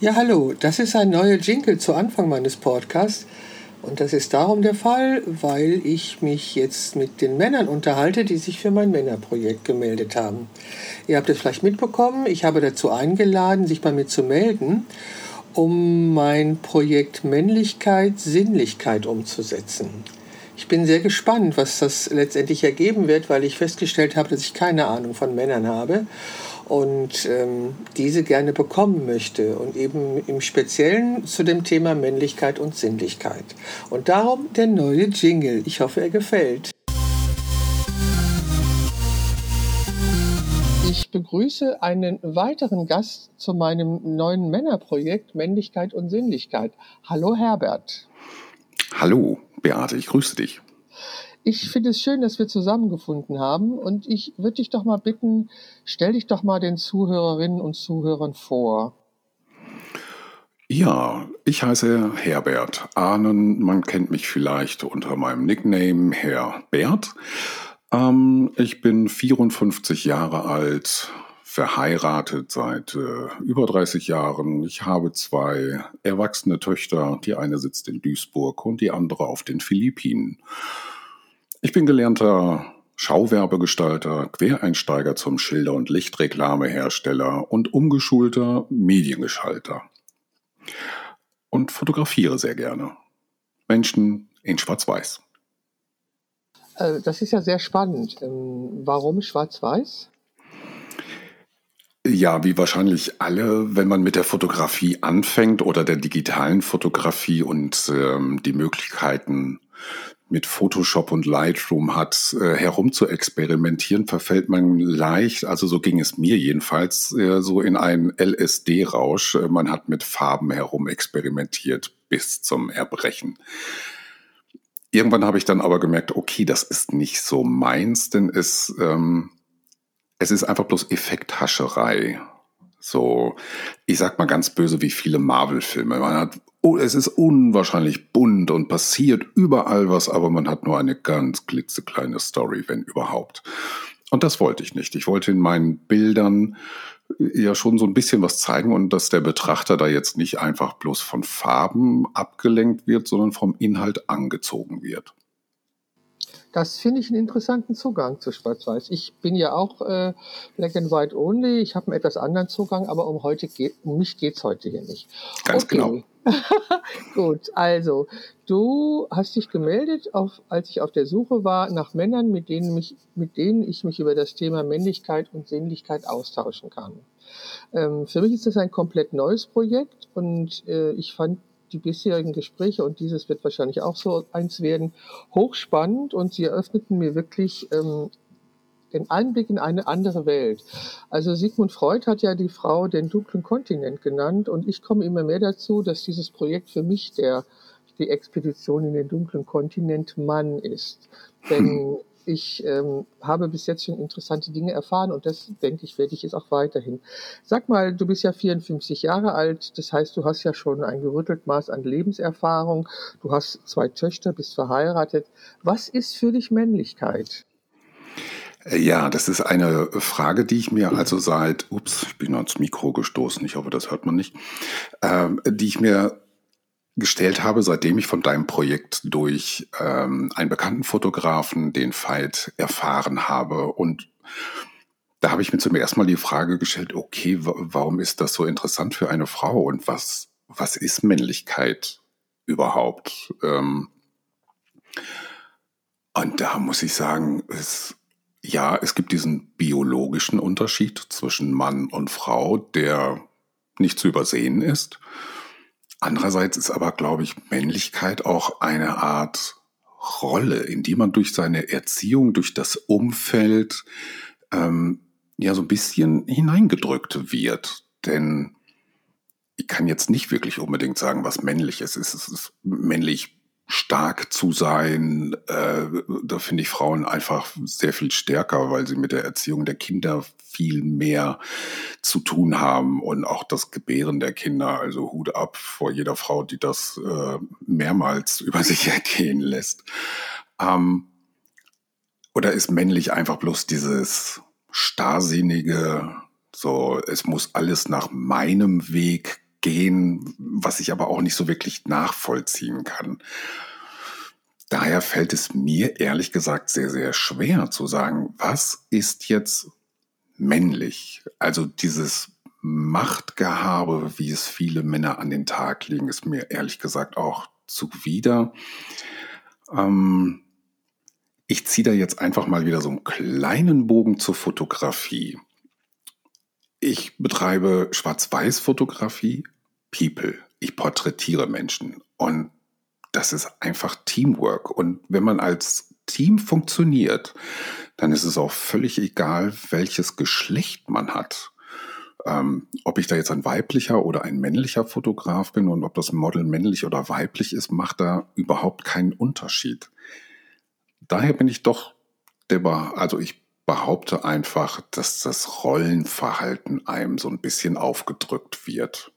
Ja, hallo, das ist ein neuer Jingle zu Anfang meines Podcasts. Und das ist darum der Fall, weil ich mich jetzt mit den Männern unterhalte, die sich für mein Männerprojekt gemeldet haben. Ihr habt es vielleicht mitbekommen, ich habe dazu eingeladen, sich bei mir zu melden, um mein Projekt Männlichkeit, Sinnlichkeit umzusetzen. Ich bin sehr gespannt, was das letztendlich ergeben wird, weil ich festgestellt habe, dass ich keine Ahnung von Männern habe und ähm, diese gerne bekommen möchte und eben im Speziellen zu dem Thema Männlichkeit und Sinnlichkeit. Und darum der neue Jingle. Ich hoffe, er gefällt. Ich begrüße einen weiteren Gast zu meinem neuen Männerprojekt Männlichkeit und Sinnlichkeit. Hallo Herbert. Hallo Beate, ich grüße dich. Ich finde es schön, dass wir zusammengefunden haben und ich würde dich doch mal bitten, stell dich doch mal den Zuhörerinnen und Zuhörern vor. Ja, ich heiße Herbert Ahnen. Man kennt mich vielleicht unter meinem Nickname Herr Bert. Ähm, ich bin 54 Jahre alt, verheiratet seit äh, über 30 Jahren. Ich habe zwei erwachsene Töchter. Die eine sitzt in Duisburg und die andere auf den Philippinen. Ich bin gelernter Schauwerbegestalter, Quereinsteiger zum Schilder- und Lichtreklamehersteller und umgeschulter Mediengeschalter. Und fotografiere sehr gerne. Menschen in Schwarz-Weiß. Äh, das ist ja sehr spannend. Ähm, warum Schwarz-Weiß? Ja, wie wahrscheinlich alle, wenn man mit der Fotografie anfängt oder der digitalen Fotografie und ähm, die Möglichkeiten mit Photoshop und Lightroom hat, äh, herum zu experimentieren, verfällt man leicht, also so ging es mir jedenfalls, äh, so in einen LSD-Rausch. Äh, man hat mit Farben herum experimentiert bis zum Erbrechen. Irgendwann habe ich dann aber gemerkt, okay, das ist nicht so meins, denn es, ähm, es ist einfach bloß Effekthascherei. So, ich sag mal ganz böse wie viele Marvel-Filme. Man hat Oh, es ist unwahrscheinlich bunt und passiert überall was, aber man hat nur eine ganz klitzekleine Story, wenn überhaupt. Und das wollte ich nicht. Ich wollte in meinen Bildern ja schon so ein bisschen was zeigen und dass der Betrachter da jetzt nicht einfach bloß von Farben abgelenkt wird, sondern vom Inhalt angezogen wird. Das finde ich einen interessanten Zugang zu Schwarz-Weiß. Ich bin ja auch äh, Black and White Only. Ich habe einen etwas anderen Zugang, aber um heute geht, um mich geht's heute hier nicht. Ganz okay. genau. Gut, also du hast dich gemeldet, auf, als ich auf der Suche war nach Männern, mit denen, mich, mit denen ich mich über das Thema Männlichkeit und Sinnlichkeit austauschen kann. Ähm, für mich ist das ein komplett neues Projekt und äh, ich fand die bisherigen Gespräche und dieses wird wahrscheinlich auch so eins werden, hochspannend und sie eröffneten mir wirklich ähm, den Einblick in eine andere Welt. Also Sigmund Freud hat ja die Frau den dunklen Kontinent genannt und ich komme immer mehr dazu, dass dieses Projekt für mich der die Expedition in den dunklen Kontinent Mann ist. Denn ich ähm, habe bis jetzt schon interessante Dinge erfahren und das, denke ich, werde ich jetzt auch weiterhin. Sag mal, du bist ja 54 Jahre alt, das heißt, du hast ja schon ein gerüttelt Maß an Lebenserfahrung, du hast zwei Töchter, bist verheiratet. Was ist für dich Männlichkeit? Ja, das ist eine Frage, die ich mir also seit, ups, ich bin ans Mikro gestoßen, ich hoffe, das hört man nicht, ähm, die ich mir gestellt habe, seitdem ich von deinem Projekt durch ähm, einen bekannten Fotografen, den Veit, erfahren habe. Und da habe ich mir zum ersten Mal die Frage gestellt, okay, warum ist das so interessant für eine Frau und was, was ist Männlichkeit überhaupt? Ähm, und da muss ich sagen, es, ja, es gibt diesen biologischen Unterschied zwischen Mann und Frau, der nicht zu übersehen ist. Andererseits ist aber, glaube ich, Männlichkeit auch eine Art Rolle, in die man durch seine Erziehung, durch das Umfeld ähm, ja so ein bisschen hineingedrückt wird. Denn ich kann jetzt nicht wirklich unbedingt sagen, was männlich ist. Es ist männlich stark zu sein. Äh, da finde ich Frauen einfach sehr viel stärker, weil sie mit der Erziehung der Kinder viel mehr zu tun haben und auch das Gebären der Kinder. Also Hut ab vor jeder Frau, die das äh, mehrmals über sich ergehen lässt. Ähm, oder ist männlich einfach bloß dieses starrsinnige, so es muss alles nach meinem Weg gehen, was ich aber auch nicht so wirklich nachvollziehen kann. Daher fällt es mir ehrlich gesagt sehr, sehr schwer zu sagen, was ist jetzt männlich? Also dieses Machtgehabe, wie es viele Männer an den Tag legen, ist mir ehrlich gesagt auch zuwider. Ähm, ich ziehe da jetzt einfach mal wieder so einen kleinen Bogen zur Fotografie. Ich betreibe Schwarz-Weiß-Fotografie, People. Ich porträtiere Menschen. Und das ist einfach Teamwork. Und wenn man als Team funktioniert, dann ist es auch völlig egal, welches Geschlecht man hat. Ähm, ob ich da jetzt ein weiblicher oder ein männlicher Fotograf bin und ob das Model männlich oder weiblich ist, macht da überhaupt keinen Unterschied. Daher bin ich doch der, also ich behaupte einfach, dass das Rollenverhalten einem so ein bisschen aufgedrückt wird.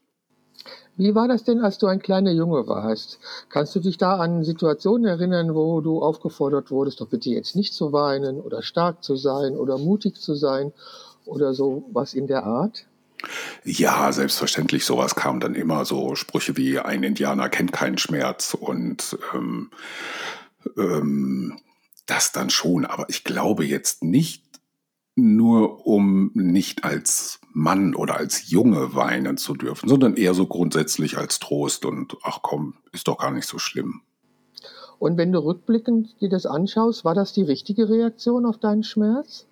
Wie war das denn, als du ein kleiner Junge warst? Kannst du dich da an Situationen erinnern, wo du aufgefordert wurdest, doch bitte jetzt nicht zu weinen oder stark zu sein oder mutig zu sein oder so was in der Art? Ja, selbstverständlich. Sowas kam dann immer so Sprüche wie ein Indianer kennt keinen Schmerz und ähm, ähm, das dann schon. Aber ich glaube jetzt nicht nur, um nicht als Mann oder als Junge weinen zu dürfen, sondern eher so grundsätzlich als Trost und ach komm, ist doch gar nicht so schlimm. Und wenn du rückblickend dir das anschaust, war das die richtige Reaktion auf deinen Schmerz?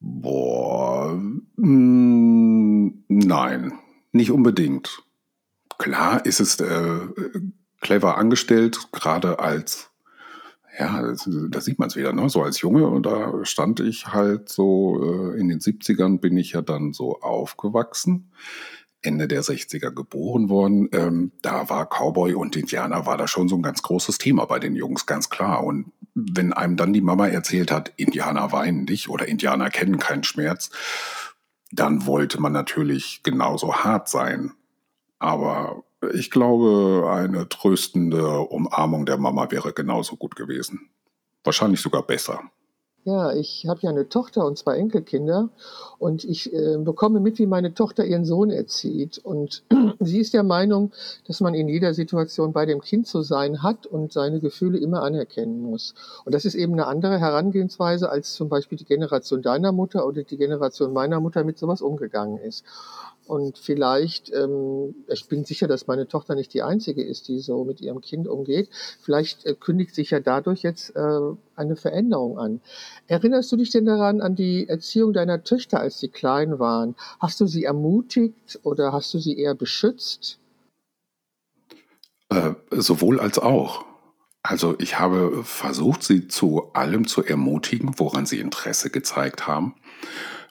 Boah, mh, mm, nein, nicht unbedingt. Klar ist es äh, clever angestellt, gerade als ja, da sieht man es wieder, ne? So als Junge, und da stand ich halt so, äh, in den 70ern bin ich ja dann so aufgewachsen. Ende der 60er geboren worden. Ähm, da war Cowboy und Indianer war da schon so ein ganz großes Thema bei den Jungs, ganz klar. Und wenn einem dann die Mama erzählt hat, Indianer weinen nicht oder Indianer kennen keinen Schmerz, dann wollte man natürlich genauso hart sein. Aber ich glaube, eine tröstende Umarmung der Mama wäre genauso gut gewesen. Wahrscheinlich sogar besser. Ja, ich habe ja eine Tochter und zwei Enkelkinder und ich äh, bekomme mit, wie meine Tochter ihren Sohn erzieht. Und sie ist der Meinung, dass man in jeder Situation bei dem Kind zu sein hat und seine Gefühle immer anerkennen muss. Und das ist eben eine andere Herangehensweise, als zum Beispiel die Generation deiner Mutter oder die Generation meiner Mutter mit sowas umgegangen ist. Und vielleicht, ähm, ich bin sicher, dass meine Tochter nicht die einzige ist, die so mit ihrem Kind umgeht. Vielleicht äh, kündigt sich ja dadurch jetzt äh, eine Veränderung an. Erinnerst du dich denn daran an die Erziehung deiner Töchter, als sie klein waren? Hast du sie ermutigt oder hast du sie eher beschützt? Äh, sowohl als auch. Also ich habe versucht, sie zu allem zu ermutigen, woran sie Interesse gezeigt haben.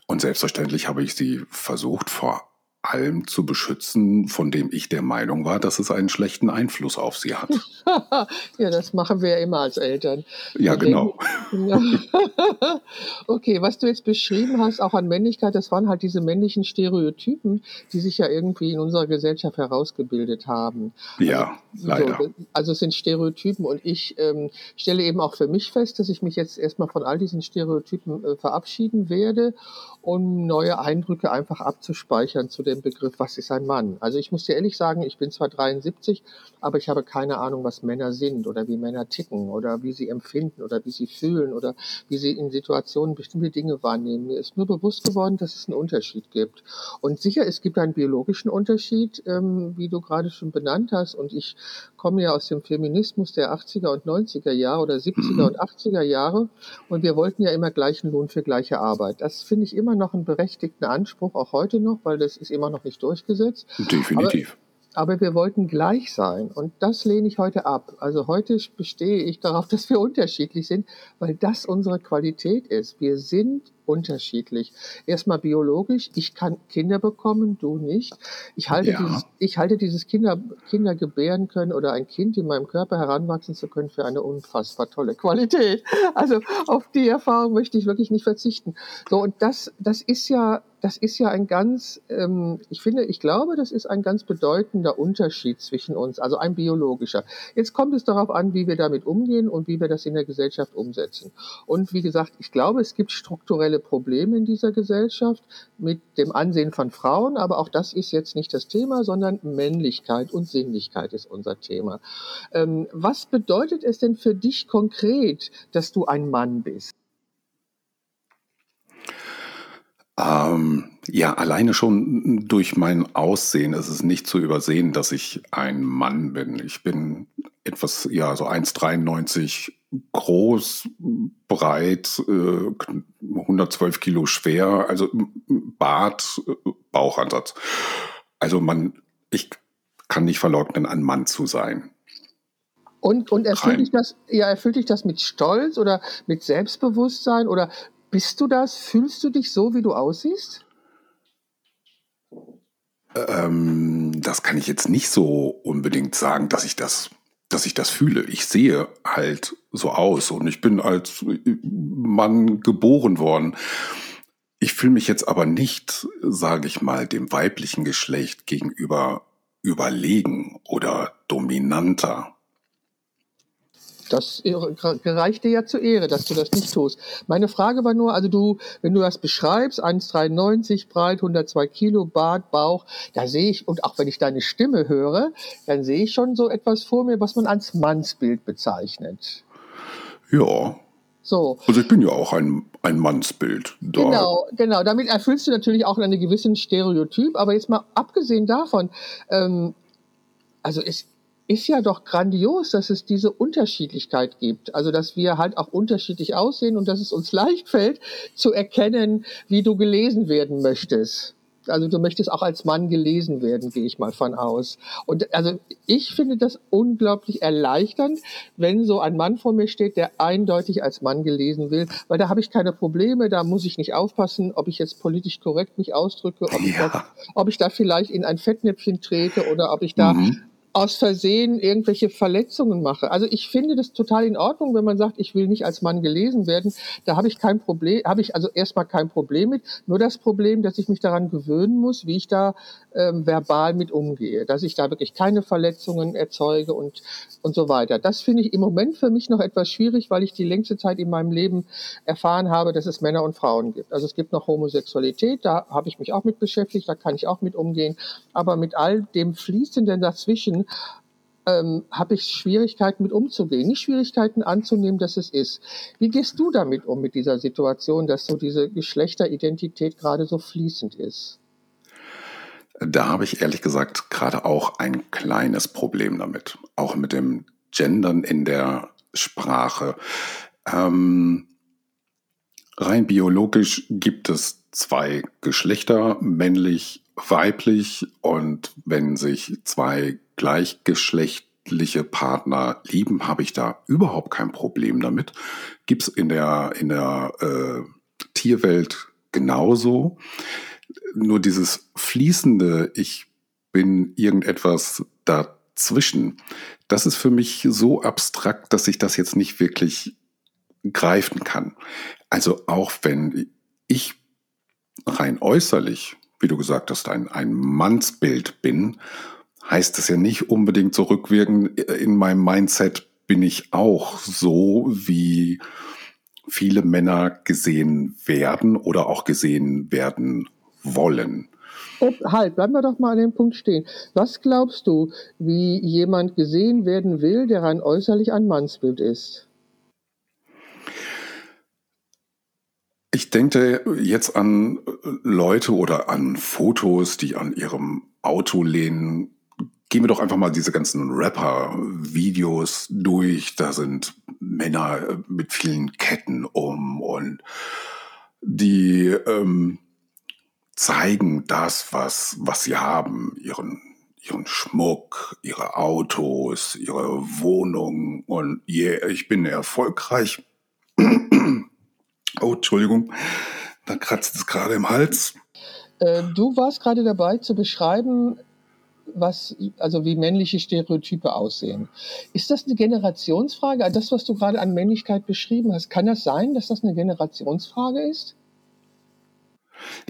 Und selbstverständlich habe ich sie versucht, vor allem zu beschützen, von dem ich der Meinung war, dass es einen schlechten Einfluss auf sie hat. ja, das machen wir ja immer als Eltern. Ja, genau. okay, was du jetzt beschrieben hast, auch an Männlichkeit, das waren halt diese männlichen Stereotypen, die sich ja irgendwie in unserer Gesellschaft herausgebildet haben. Ja, also, leider. So, also es sind Stereotypen und ich ähm, stelle eben auch für mich fest, dass ich mich jetzt erstmal von all diesen Stereotypen äh, verabschieden werde, um neue Eindrücke einfach abzuspeichern zu dem Begriff, was ist ein Mann? Also ich muss dir ehrlich sagen, ich bin zwar 73, aber ich habe keine Ahnung, was Männer sind oder wie Männer ticken oder wie sie empfinden oder wie sie fühlen oder wie sie in Situationen bestimmte Dinge wahrnehmen. Mir ist nur bewusst geworden, dass es einen Unterschied gibt. Und sicher, es gibt einen biologischen Unterschied, ähm, wie du gerade schon benannt hast. Und ich komme ja aus dem Feminismus der 80er und 90er Jahre oder 70er und 80er Jahre. Und wir wollten ja immer gleichen Lohn für gleiche Arbeit. Das finde ich immer noch einen berechtigten Anspruch, auch heute noch, weil das ist immer noch nicht durchgesetzt. Definitiv. Aber aber wir wollten gleich sein. Und das lehne ich heute ab. Also heute bestehe ich darauf, dass wir unterschiedlich sind, weil das unsere Qualität ist. Wir sind unterschiedlich. Erstmal biologisch. Ich kann Kinder bekommen, du nicht. Ich halte, ja. dieses, ich halte dieses Kinder, Kinder gebären können oder ein Kind in meinem Körper heranwachsen zu können für eine unfassbar tolle Qualität. Also auf die Erfahrung möchte ich wirklich nicht verzichten. So, und das, das ist ja das ist ja ein ganz, ähm, ich finde, ich glaube, das ist ein ganz bedeutender Unterschied zwischen uns, also ein biologischer. Jetzt kommt es darauf an, wie wir damit umgehen und wie wir das in der Gesellschaft umsetzen. Und wie gesagt, ich glaube, es gibt strukturelle strukturelle Probleme in dieser Gesellschaft mit dem Ansehen von Frauen, aber auch das ist jetzt nicht das Thema, sondern Männlichkeit und Sinnlichkeit ist unser Thema. Ähm, was bedeutet es denn für dich konkret, dass du ein Mann bist? Ähm, ja, alleine schon durch mein Aussehen ist es nicht zu übersehen, dass ich ein Mann bin. Ich bin etwas, ja, so 1,93 groß, breit, äh, 112 Kilo schwer, also Bart, Bauchansatz. Also man, ich kann nicht verleugnen, ein Mann zu sein. Und, und erfüllt dich das, ja, erfüllt dich das mit Stolz oder mit Selbstbewusstsein oder bist du das? Fühlst du dich so, wie du aussiehst? Ähm, das kann ich jetzt nicht so unbedingt sagen, dass ich das dass ich das fühle. Ich sehe halt so aus und ich bin als Mann geboren worden. Ich fühle mich jetzt aber nicht, sage ich mal, dem weiblichen Geschlecht gegenüber überlegen oder dominanter. Das gereicht dir ja zur Ehre, dass du das nicht tust. Meine Frage war nur, also du, wenn du das beschreibst, 1,93 breit, 102 Kilo, Bart, Bauch, da sehe ich, und auch wenn ich deine Stimme höre, dann sehe ich schon so etwas vor mir, was man als Mannsbild bezeichnet. Ja. So. Also ich bin ja auch ein, ein Mannsbild. Da. Genau, genau. Damit erfüllst du natürlich auch einen gewissen Stereotyp, aber jetzt mal abgesehen davon, ähm, also es ist ja doch grandios, dass es diese Unterschiedlichkeit gibt. Also, dass wir halt auch unterschiedlich aussehen und dass es uns leicht fällt, zu erkennen, wie du gelesen werden möchtest. Also du möchtest auch als Mann gelesen werden, gehe ich mal von aus. Und also ich finde das unglaublich erleichternd, wenn so ein Mann vor mir steht, der eindeutig als Mann gelesen will, weil da habe ich keine Probleme, da muss ich nicht aufpassen, ob ich jetzt politisch korrekt mich ausdrücke, ob, ja. ich, da, ob ich da vielleicht in ein Fettnäpfchen trete oder ob ich da mhm aus Versehen irgendwelche Verletzungen mache. Also ich finde das total in Ordnung, wenn man sagt, ich will nicht als Mann gelesen werden. Da habe ich kein Problem, habe ich also erstmal kein Problem mit. Nur das Problem, dass ich mich daran gewöhnen muss, wie ich da ähm, verbal mit umgehe, dass ich da wirklich keine Verletzungen erzeuge und und so weiter. Das finde ich im Moment für mich noch etwas schwierig, weil ich die längste Zeit in meinem Leben erfahren habe, dass es Männer und Frauen gibt. Also es gibt noch Homosexualität, da habe ich mich auch mit beschäftigt, da kann ich auch mit umgehen. Aber mit all dem Fließenden dazwischen ähm, habe ich Schwierigkeiten mit umzugehen, nicht Schwierigkeiten anzunehmen, dass es ist. Wie gehst du damit um mit dieser Situation, dass so diese Geschlechteridentität gerade so fließend ist? Da habe ich ehrlich gesagt gerade auch ein kleines Problem damit. Auch mit dem Gendern in der Sprache. Ähm, rein biologisch gibt es zwei Geschlechter, männlich, weiblich. Und wenn sich zwei gleichgeschlechtliche Partner lieben, habe ich da überhaupt kein Problem damit. Gibt es in der, in der äh, Tierwelt genauso nur dieses fließende, ich bin irgendetwas dazwischen, das ist für mich so abstrakt, dass ich das jetzt nicht wirklich greifen kann. Also auch wenn ich rein äußerlich, wie du gesagt hast, ein, ein Mannsbild bin, heißt es ja nicht unbedingt so rückwirkend, in meinem Mindset bin ich auch so, wie viele Männer gesehen werden oder auch gesehen werden wollen. Halt, bleiben wir doch mal an dem Punkt stehen. Was glaubst du, wie jemand gesehen werden will, der rein äußerlich ein Mannsbild ist? Ich denke jetzt an Leute oder an Fotos, die an ihrem Auto lehnen. Gehen wir doch einfach mal diese ganzen Rapper-Videos durch. Da sind Männer mit vielen Ketten um und die ähm, zeigen das, was, was sie haben, ihren, ihren Schmuck, ihre Autos, ihre Wohnung und yeah, ich bin erfolgreich. oh, Entschuldigung, da kratzt es gerade im Hals. Äh, du warst gerade dabei zu beschreiben, was, also wie männliche Stereotype aussehen. Ist das eine Generationsfrage? Das, was du gerade an Männlichkeit beschrieben hast, kann das sein, dass das eine Generationsfrage ist?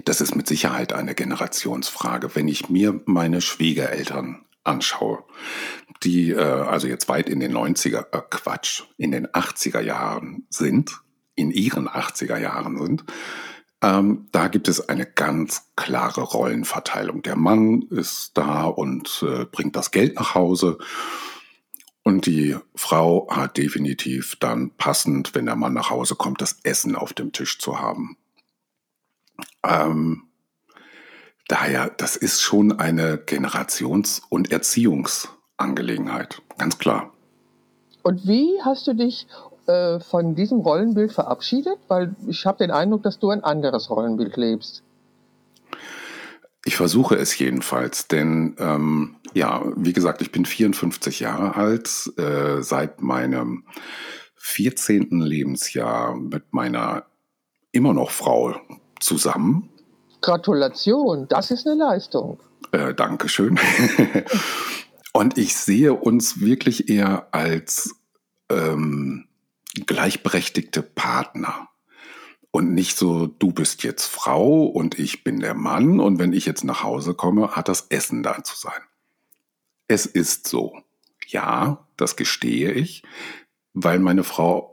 Das ist mit Sicherheit eine Generationsfrage. Wenn ich mir meine Schwiegereltern anschaue, die äh, also jetzt weit in den 90er, äh, Quatsch, in den 80er Jahren sind, in ihren 80er Jahren sind. Ähm, da gibt es eine ganz klare Rollenverteilung. Der Mann ist da und äh, bringt das Geld nach Hause. Und die Frau hat definitiv dann passend, wenn der Mann nach Hause kommt, das Essen auf dem Tisch zu haben. Ähm, daher, das ist schon eine Generations- und Erziehungsangelegenheit, ganz klar. Und wie hast du dich äh, von diesem Rollenbild verabschiedet? Weil ich habe den Eindruck, dass du ein anderes Rollenbild lebst. Ich versuche es jedenfalls, denn ähm, ja, wie gesagt, ich bin 54 Jahre alt, äh, seit meinem 14. Lebensjahr mit meiner immer noch Frau zusammen. Gratulation, das ist eine Leistung. Äh, Dankeschön. Und ich sehe uns wirklich eher als ähm, gleichberechtigte Partner. Und nicht so, du bist jetzt Frau und ich bin der Mann und wenn ich jetzt nach Hause komme, hat das Essen da zu sein. Es ist so. Ja, das gestehe ich, weil meine Frau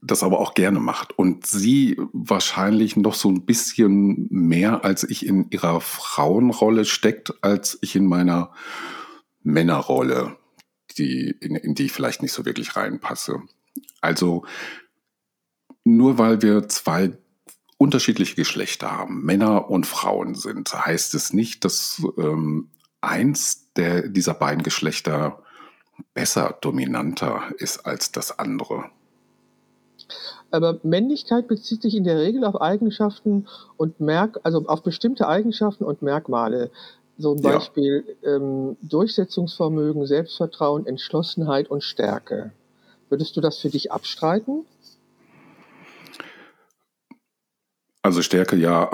das aber auch gerne macht und sie wahrscheinlich noch so ein bisschen mehr als ich in ihrer Frauenrolle steckt, als ich in meiner Männerrolle, die, in, in die ich vielleicht nicht so wirklich reinpasse. Also nur weil wir zwei unterschiedliche Geschlechter haben, Männer und Frauen sind, heißt es nicht, dass ähm, eins der, dieser beiden Geschlechter besser, dominanter ist als das andere. Aber Männlichkeit bezieht sich in der Regel auf Eigenschaften und Merk, also auf bestimmte Eigenschaften und Merkmale. So ein Beispiel ja. ähm, Durchsetzungsvermögen, Selbstvertrauen, Entschlossenheit und Stärke. Würdest du das für dich abstreiten? Also Stärke ja,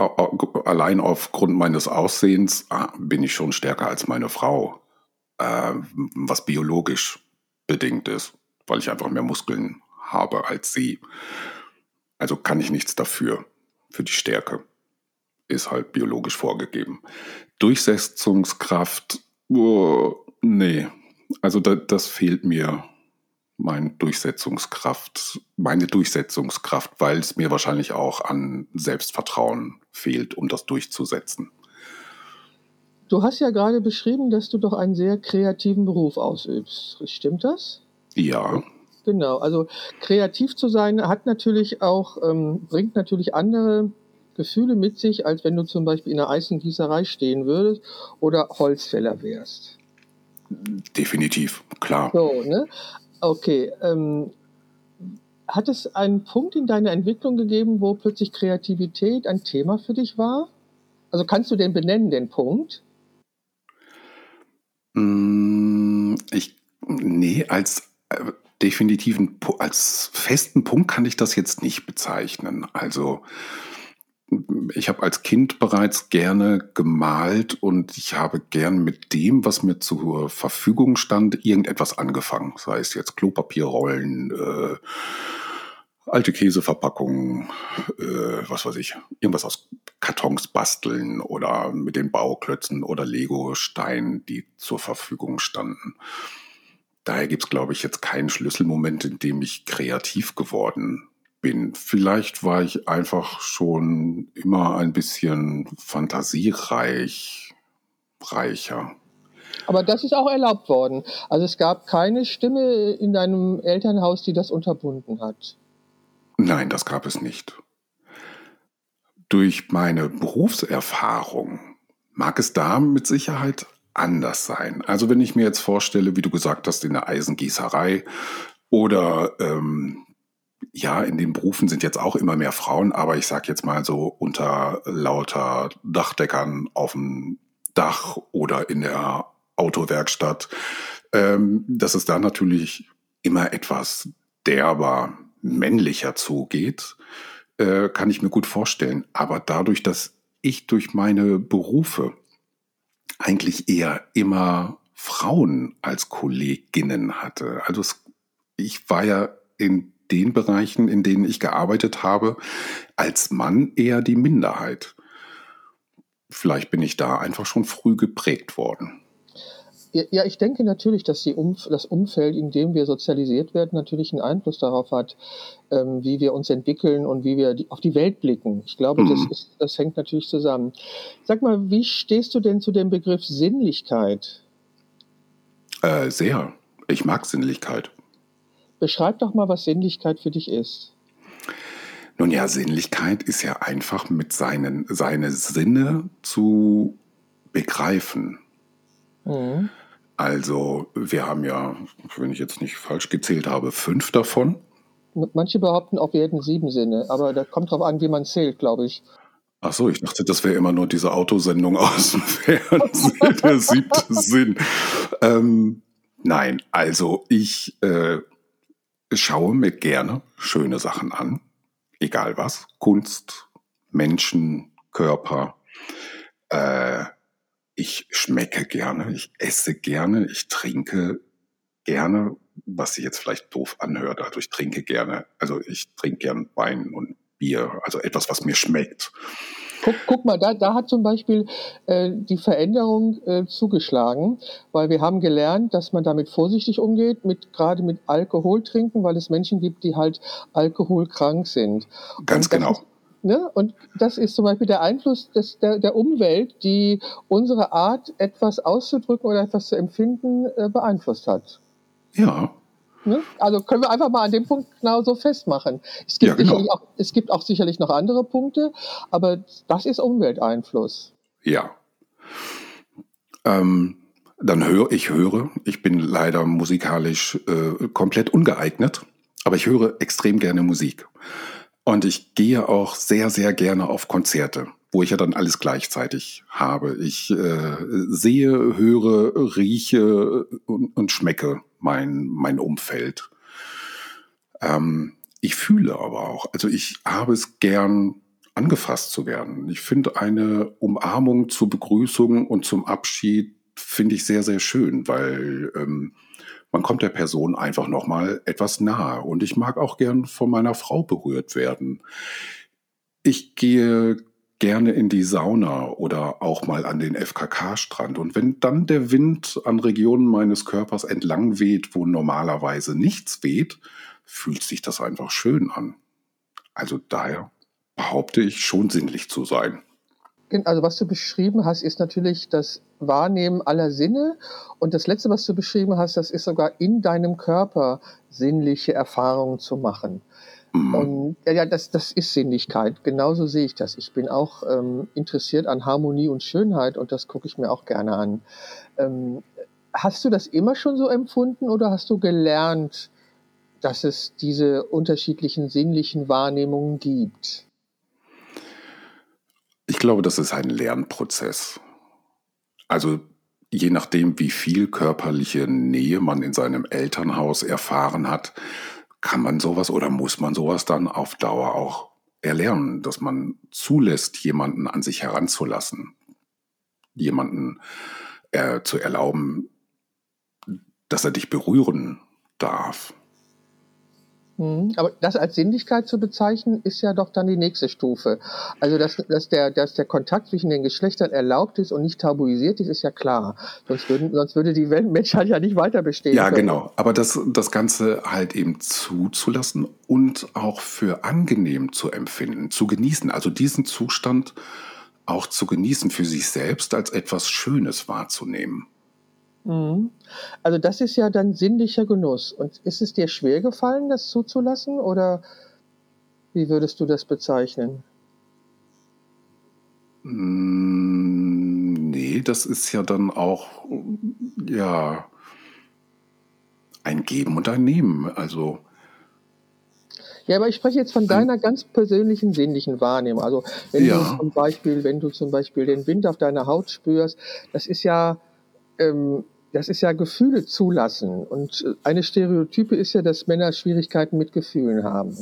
allein aufgrund meines Aussehens ah, bin ich schon stärker als meine Frau, äh, was biologisch bedingt ist, weil ich einfach mehr Muskeln habe als sie. Also kann ich nichts dafür, für die Stärke. Ist halt biologisch vorgegeben. Durchsetzungskraft, oh, nee, also da, das fehlt mir meine Durchsetzungskraft, meine Durchsetzungskraft, weil es mir wahrscheinlich auch an Selbstvertrauen fehlt, um das durchzusetzen. Du hast ja gerade beschrieben, dass du doch einen sehr kreativen Beruf ausübst. Stimmt das? Ja. Genau. Also kreativ zu sein hat natürlich auch, ähm, bringt natürlich andere Gefühle mit sich, als wenn du zum Beispiel in einer Eisengießerei stehen würdest oder Holzfäller wärst. Definitiv, klar. So, ne? Okay. Ähm, hat es einen Punkt in deiner Entwicklung gegeben, wo plötzlich Kreativität ein Thema für dich war? Also kannst du den benennen, den Punkt? Mm, ich, nee, als äh, definitiven, als festen Punkt kann ich das jetzt nicht bezeichnen. Also ich habe als Kind bereits gerne gemalt und ich habe gern mit dem, was mir zur Verfügung stand, irgendetwas angefangen. Sei es jetzt Klopapierrollen, äh, alte Käseverpackungen, äh, was weiß ich, irgendwas aus Kartons basteln oder mit den Bauklötzen oder Lego-Steinen, die zur Verfügung standen. Daher gibt es, glaube ich, jetzt keinen Schlüsselmoment, in dem ich kreativ geworden bin. Vielleicht war ich einfach schon immer ein bisschen fantasiereich, reicher. Aber das ist auch erlaubt worden. Also es gab keine Stimme in deinem Elternhaus, die das unterbunden hat. Nein, das gab es nicht. Durch meine Berufserfahrung mag es da mit Sicherheit anders sein. Also wenn ich mir jetzt vorstelle, wie du gesagt hast, in der Eisengießerei oder ähm, ja, in den Berufen sind jetzt auch immer mehr Frauen, aber ich sage jetzt mal so unter lauter Dachdeckern auf dem Dach oder in der Autowerkstatt, ähm, dass es da natürlich immer etwas derber männlicher zugeht, äh, kann ich mir gut vorstellen. Aber dadurch, dass ich durch meine Berufe eigentlich eher immer Frauen als Kolleginnen hatte, also es, ich war ja in den Bereichen, in denen ich gearbeitet habe, als Mann eher die Minderheit. Vielleicht bin ich da einfach schon früh geprägt worden. Ja, ich denke natürlich, dass die Umf das Umfeld, in dem wir sozialisiert werden, natürlich einen Einfluss darauf hat, ähm, wie wir uns entwickeln und wie wir die, auf die Welt blicken. Ich glaube, mhm. das, ist, das hängt natürlich zusammen. Sag mal, wie stehst du denn zu dem Begriff Sinnlichkeit? Äh, sehr. Ich mag Sinnlichkeit. Beschreib doch mal, was Sinnlichkeit für dich ist. Nun ja, Sinnlichkeit ist ja einfach mit seinen seine Sinne zu begreifen. Mhm. Also wir haben ja, wenn ich jetzt nicht falsch gezählt habe, fünf davon. Manche behaupten auch, wir hätten sieben Sinne, aber da kommt drauf an, wie man zählt, glaube ich. Ach so, ich dachte, das wäre immer nur diese Autosendung aus dem Fernsehen, der siebte Sinn. Ähm, nein, also ich äh, schaue mir gerne schöne Sachen an, egal was, Kunst, Menschen, Körper. Äh, ich schmecke gerne, ich esse gerne, ich trinke gerne, was sich jetzt vielleicht doof anhört. Also ich trinke gerne, also ich trinke gern Wein und Bier, also etwas, was mir schmeckt. Guck, guck mal, da, da hat zum Beispiel äh, die Veränderung äh, zugeschlagen, weil wir haben gelernt, dass man damit vorsichtig umgeht, mit, gerade mit Alkohol trinken, weil es Menschen gibt, die halt alkoholkrank sind. Ganz genau. Ist, Ne? Und das ist zum Beispiel der Einfluss des, der, der Umwelt, die unsere Art, etwas auszudrücken oder etwas zu empfinden, äh, beeinflusst hat. Ja. Ne? Also können wir einfach mal an dem Punkt genauso festmachen. Es gibt, ja, genau. auch, es gibt auch sicherlich noch andere Punkte, aber das ist Umwelteinfluss. Ja. Ähm, dann höre ich höre. Ich bin leider musikalisch äh, komplett ungeeignet, aber ich höre extrem gerne Musik. Und ich gehe auch sehr, sehr gerne auf Konzerte, wo ich ja dann alles gleichzeitig habe. Ich äh, sehe, höre, rieche und, und schmecke mein, mein Umfeld. Ähm, ich fühle aber auch, also ich habe es gern, angefasst zu werden. Ich finde eine Umarmung zur Begrüßung und zum Abschied finde ich sehr, sehr schön, weil ähm, man kommt der Person einfach nochmal etwas nahe. Und ich mag auch gern von meiner Frau berührt werden. Ich gehe gerne in die Sauna oder auch mal an den FKK-Strand. Und wenn dann der Wind an Regionen meines Körpers entlang weht, wo normalerweise nichts weht, fühlt sich das einfach schön an. Also daher behaupte ich schon sinnlich zu sein. Also was du beschrieben hast, ist natürlich das Wahrnehmen aller Sinne. Und das Letzte, was du beschrieben hast, das ist sogar in deinem Körper sinnliche Erfahrungen zu machen. Mhm. Und ja, ja das, das ist Sinnlichkeit. Genauso sehe ich das. Ich bin auch ähm, interessiert an Harmonie und Schönheit und das gucke ich mir auch gerne an. Ähm, hast du das immer schon so empfunden oder hast du gelernt, dass es diese unterschiedlichen sinnlichen Wahrnehmungen gibt? Ich glaube, das ist ein Lernprozess. Also je nachdem, wie viel körperliche Nähe man in seinem Elternhaus erfahren hat, kann man sowas oder muss man sowas dann auf Dauer auch erlernen, dass man zulässt, jemanden an sich heranzulassen, jemanden äh, zu erlauben, dass er dich berühren darf. Mhm. Aber das als Sinnlichkeit zu bezeichnen, ist ja doch dann die nächste Stufe. Also, dass, dass, der, dass der Kontakt zwischen den Geschlechtern erlaubt ist und nicht tabuisiert ist, ist ja klar. Sonst, würden, sonst würde die Menschheit ja nicht weiter bestehen. Ja, können. genau. Aber das, das Ganze halt eben zuzulassen und auch für angenehm zu empfinden, zu genießen. Also diesen Zustand auch zu genießen, für sich selbst als etwas Schönes wahrzunehmen. Mhm. Also das ist ja dann sinnlicher Genuss. Und ist es dir schwer gefallen, das zuzulassen oder wie würdest du das bezeichnen? Mm, nee, das ist ja dann auch ja ein Geben und ein Nehmen. Also ja, aber ich spreche jetzt von deiner ganz persönlichen sinnlichen Wahrnehmung. Also wenn ja. du zum Beispiel, wenn du zum Beispiel den Wind auf deiner Haut spürst, das ist ja ähm, das ist ja Gefühle zulassen. Und eine Stereotype ist ja, dass Männer Schwierigkeiten mit Gefühlen haben.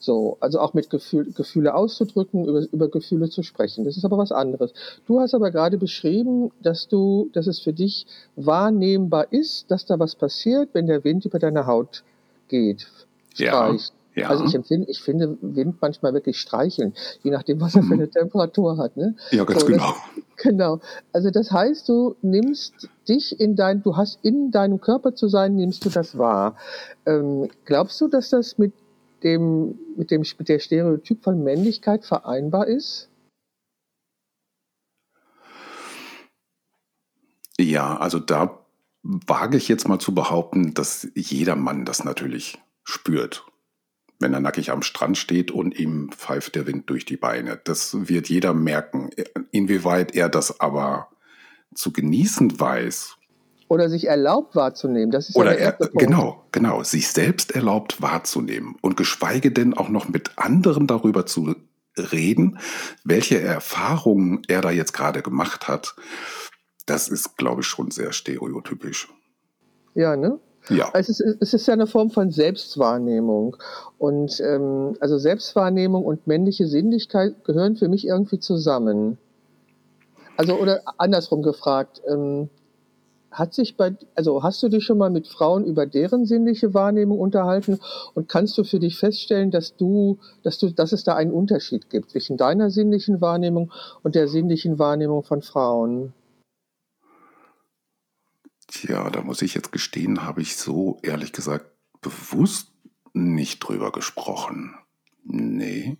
So, also auch mit Gefühl, Gefühle auszudrücken, über, über Gefühle zu sprechen. Das ist aber was anderes. Du hast aber gerade beschrieben, dass du, dass es für dich wahrnehmbar ist, dass da was passiert, wenn der Wind über deine Haut geht. Ja, Ja. Also ich empfinde, ich finde Wind manchmal wirklich streicheln, je nachdem, was er für mhm. eine Temperatur hat. Ne? Ja, ganz so, genau. Das, genau. Also das heißt, du nimmst dich in dein, du hast in deinem Körper zu sein, nimmst du das wahr. Ähm, glaubst du, dass das mit dem, mit dem, mit der Stereotyp von Männlichkeit vereinbar ist? Ja, also da wage ich jetzt mal zu behaupten, dass jeder Mann das natürlich spürt wenn er nackig am Strand steht und ihm pfeift der Wind durch die Beine. Das wird jeder merken. Inwieweit er das aber zu genießen weiß. Oder sich erlaubt wahrzunehmen. Das ist Oder ja er. Genau, genau. Sich selbst erlaubt wahrzunehmen. Und geschweige denn auch noch mit anderen darüber zu reden, welche Erfahrungen er da jetzt gerade gemacht hat. Das ist, glaube ich, schon sehr stereotypisch. Ja, ne? Ja. Es ist, es ist ja eine Form von Selbstwahrnehmung. Und ähm, also Selbstwahrnehmung und männliche Sinnlichkeit gehören für mich irgendwie zusammen. Also oder andersrum gefragt, ähm, hat sich bei, also hast du dich schon mal mit Frauen über deren sinnliche Wahrnehmung unterhalten und kannst du für dich feststellen, dass du, dass du, dass es da einen Unterschied gibt zwischen deiner sinnlichen Wahrnehmung und der sinnlichen Wahrnehmung von Frauen? Tja, da muss ich jetzt gestehen, habe ich so ehrlich gesagt bewusst nicht drüber gesprochen. Nee.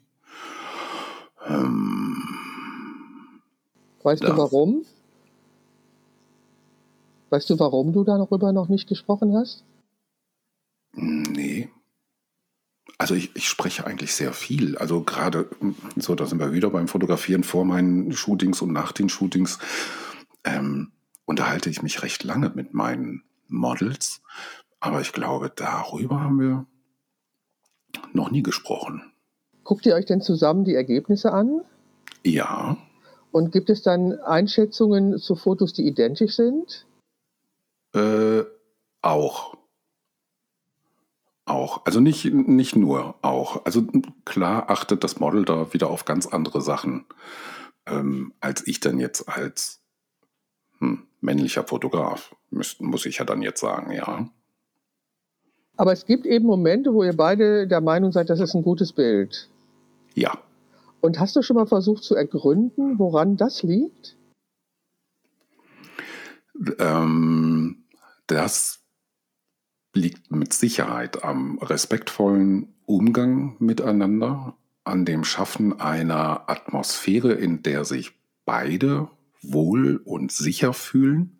Ähm, weißt du warum? Weißt du, warum du darüber noch nicht gesprochen hast? Nee. Also ich, ich spreche eigentlich sehr viel. Also gerade, so da sind wir wieder beim Fotografieren vor meinen Shootings und nach den Shootings. Ähm, unterhalte ich mich recht lange mit meinen Models, aber ich glaube, darüber haben wir noch nie gesprochen. Guckt ihr euch denn zusammen die Ergebnisse an? Ja. Und gibt es dann Einschätzungen zu Fotos, die identisch sind? Äh, auch. Auch. Also nicht, nicht nur, auch. Also klar achtet das Model da wieder auf ganz andere Sachen, ähm, als ich dann jetzt als hm, männlicher Fotograf, muss, muss ich ja dann jetzt sagen, ja. Aber es gibt eben Momente, wo ihr beide der Meinung seid, das ist ein gutes Bild. Ja. Und hast du schon mal versucht zu ergründen, woran das liegt? Ähm, das liegt mit Sicherheit am respektvollen Umgang miteinander, an dem Schaffen einer Atmosphäre, in der sich beide wohl und sicher fühlen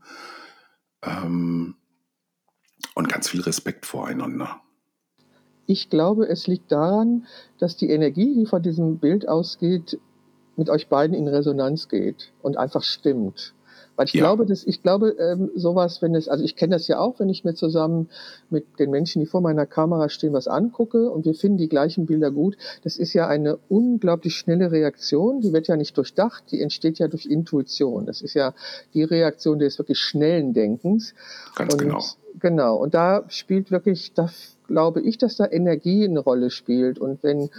ähm, und ganz viel Respekt voreinander. Ich glaube, es liegt daran, dass die Energie, die von diesem Bild ausgeht, mit euch beiden in Resonanz geht und einfach stimmt. Weil ich ja. glaube, dass ich glaube, ähm, sowas, wenn es, also ich kenne das ja auch, wenn ich mir zusammen mit den Menschen, die vor meiner Kamera stehen, was angucke und wir finden die gleichen Bilder gut. Das ist ja eine unglaublich schnelle Reaktion. Die wird ja nicht durchdacht, die entsteht ja durch Intuition. Das ist ja die Reaktion des wirklich schnellen Denkens. Ganz und, genau. Genau. Und da spielt wirklich, da glaube ich, dass da Energie eine Rolle spielt. Und wenn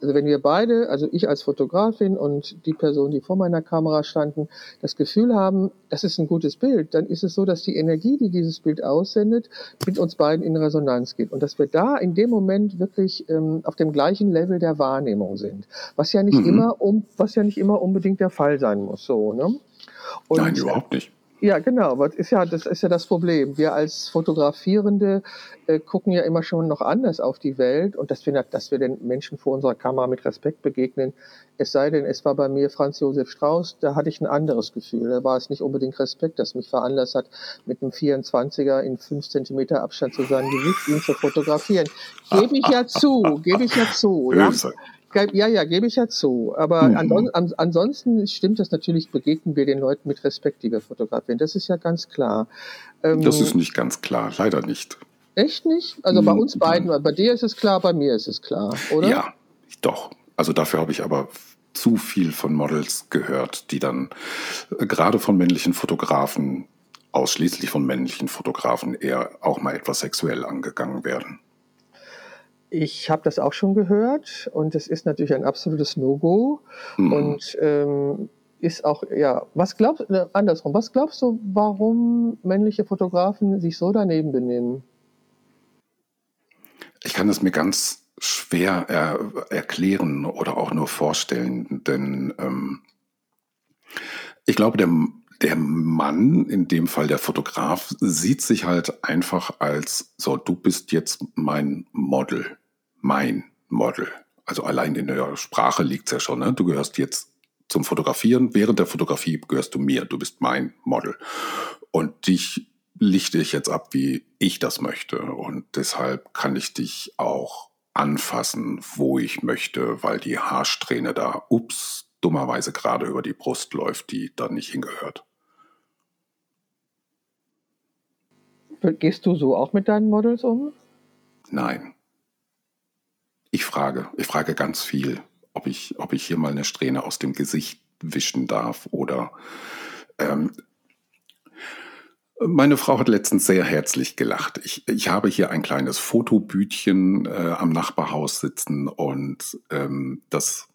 also wenn wir beide, also ich als Fotografin und die Person, die vor meiner Kamera standen, das Gefühl haben, das ist ein gutes Bild, dann ist es so, dass die Energie, die dieses Bild aussendet, mit uns beiden in Resonanz geht und dass wir da in dem Moment wirklich ähm, auf dem gleichen Level der Wahrnehmung sind, was ja nicht mhm. immer um, was ja nicht immer unbedingt der Fall sein muss, so ne? Und, Nein, überhaupt nicht. Ja, genau. Das ist ja, das ist ja das Problem. Wir als Fotografierende äh, gucken ja immer schon noch anders auf die Welt und dass wir, dass wir den Menschen vor unserer Kamera mit Respekt begegnen. Es sei denn, es war bei mir Franz Josef Strauß, da hatte ich ein anderes Gefühl. Da war es nicht unbedingt Respekt, das mich veranlasst hat, mit einem 24er in 5 Zentimeter Abstand zu seinem Gesicht ihn zu fotografieren. Gebe ich ja zu, gebe ich ja zu. Ja? Ja, ja, gebe ich ja zu. Aber mhm. ansonsten, stimmt das natürlich, begegnen wir den Leuten mit Respekt, die wir fotografieren. Das ist ja ganz klar. Ähm, das ist nicht ganz klar, leider nicht. Echt nicht? Also bei uns beiden, bei dir ist es klar, bei mir ist es klar, oder? Ja, doch. Also dafür habe ich aber zu viel von Models gehört, die dann äh, gerade von männlichen Fotografen, ausschließlich von männlichen Fotografen, eher auch mal etwas sexuell angegangen werden. Ich habe das auch schon gehört und es ist natürlich ein absolutes No-Go mhm. und ähm, ist auch, ja, was glaubst äh, andersrum, was glaubst du, warum männliche Fotografen sich so daneben benehmen? Ich kann es mir ganz schwer er, erklären oder auch nur vorstellen, denn ähm, ich glaube, der, der Mann, in dem Fall der Fotograf, sieht sich halt einfach als, so, du bist jetzt mein Model, mein Model. Also allein in der Sprache liegt's ja schon, ne? du gehörst jetzt zum Fotografieren, während der Fotografie gehörst du mir, du bist mein Model. Und dich lichte ich jetzt ab, wie ich das möchte. Und deshalb kann ich dich auch anfassen, wo ich möchte, weil die Haarsträhne da, ups, dummerweise gerade über die Brust läuft, die da nicht hingehört. Gehst du so auch mit deinen Models um? Nein. Ich frage, ich frage ganz viel, ob ich, ob ich hier mal eine Strähne aus dem Gesicht wischen darf oder ähm, meine Frau hat letztens sehr herzlich gelacht. Ich, ich habe hier ein kleines Fotobütchen äh, am Nachbarhaus sitzen und ähm, das